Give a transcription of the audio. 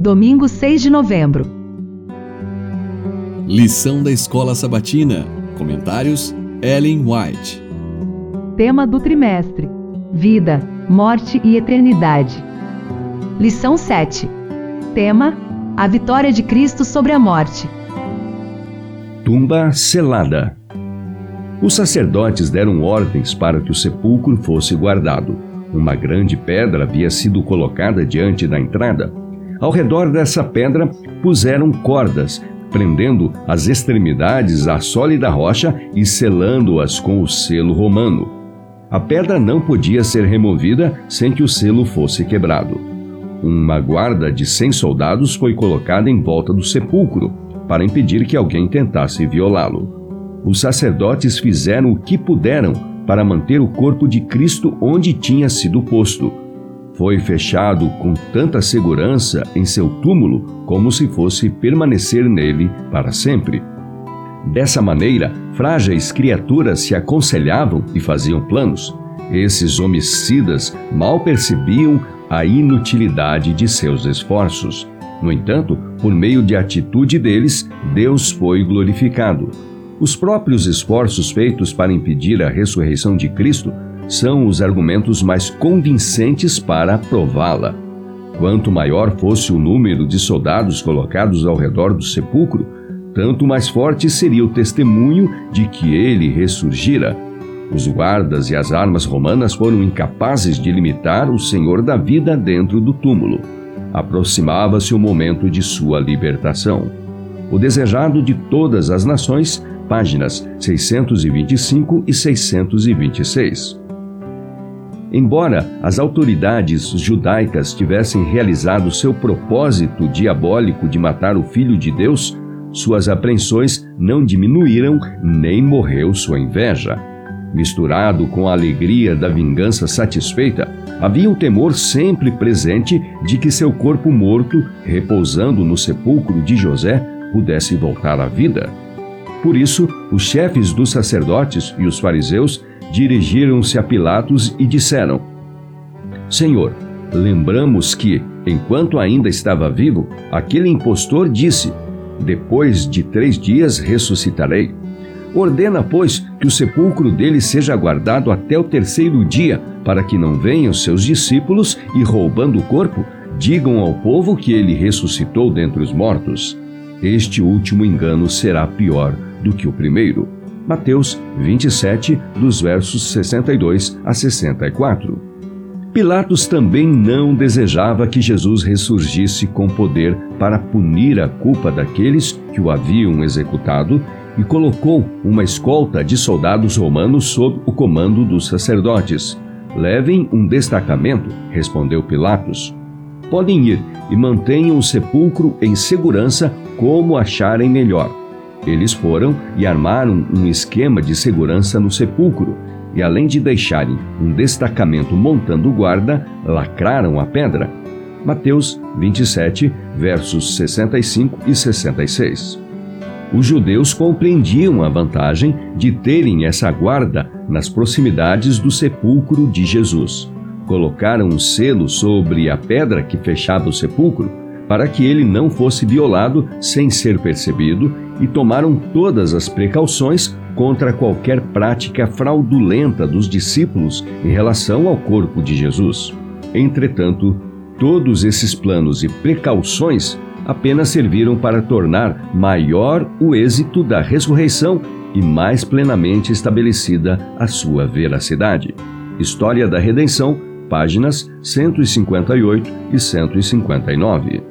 domingo 6 de novembro. Lição da Escola Sabatina. Comentários: Ellen White. Tema do trimestre: Vida, Morte e Eternidade. Lição 7. Tema: A vitória de Cristo sobre a morte. Tumba selada. Os sacerdotes deram ordens para que o sepulcro fosse guardado. Uma grande pedra havia sido colocada diante da entrada. Ao redor dessa pedra puseram cordas, prendendo as extremidades à sólida rocha e selando-as com o selo romano. A pedra não podia ser removida sem que o selo fosse quebrado. Uma guarda de cem soldados foi colocada em volta do sepulcro para impedir que alguém tentasse violá-lo. Os sacerdotes fizeram o que puderam para manter o corpo de Cristo onde tinha sido posto. Foi fechado com tanta segurança em seu túmulo como se fosse permanecer nele para sempre. Dessa maneira, frágeis criaturas se aconselhavam e faziam planos. Esses homicidas mal percebiam a inutilidade de seus esforços. No entanto, por meio de atitude deles, Deus foi glorificado. Os próprios esforços feitos para impedir a ressurreição de Cristo são os argumentos mais convincentes para prová-la. Quanto maior fosse o número de soldados colocados ao redor do sepulcro, tanto mais forte seria o testemunho de que ele ressurgira. Os guardas e as armas romanas foram incapazes de limitar o Senhor da vida dentro do túmulo. Aproximava-se o momento de sua libertação. O desejado de todas as nações, páginas 625 e 626. Embora as autoridades judaicas tivessem realizado seu propósito diabólico de matar o Filho de Deus, suas apreensões não diminuíram nem morreu sua inveja. Misturado com a alegria da vingança satisfeita, havia o temor sempre presente de que seu corpo morto, repousando no sepulcro de José, pudesse voltar à vida. Por isso, os chefes dos sacerdotes e os fariseus dirigiram-se a Pilatos e disseram: Senhor, lembramos que, enquanto ainda estava vivo, aquele impostor disse: Depois de três dias ressuscitarei. Ordena, pois, que o sepulcro dele seja guardado até o terceiro dia, para que não venham seus discípulos e, roubando o corpo, digam ao povo que ele ressuscitou dentre os mortos. Este último engano será pior do que o primeiro. Mateus 27, dos versos 62 a 64. Pilatos também não desejava que Jesus ressurgisse com poder para punir a culpa daqueles que o haviam executado e colocou uma escolta de soldados romanos sob o comando dos sacerdotes. Levem um destacamento, respondeu Pilatos. Podem ir e mantenham o sepulcro em segurança como acharem melhor. Eles foram e armaram um esquema de segurança no sepulcro, e além de deixarem um destacamento montando guarda, lacraram a pedra. Mateus 27, versos 65 e 66 os judeus compreendiam a vantagem de terem essa guarda nas proximidades do sepulcro de Jesus. Colocaram um selo sobre a pedra que fechava o sepulcro para que ele não fosse violado sem ser percebido e tomaram todas as precauções contra qualquer prática fraudulenta dos discípulos em relação ao corpo de Jesus. Entretanto, todos esses planos e precauções apenas serviram para tornar maior o êxito da ressurreição e mais plenamente estabelecida a sua veracidade. História da Redenção, páginas 158 e 159.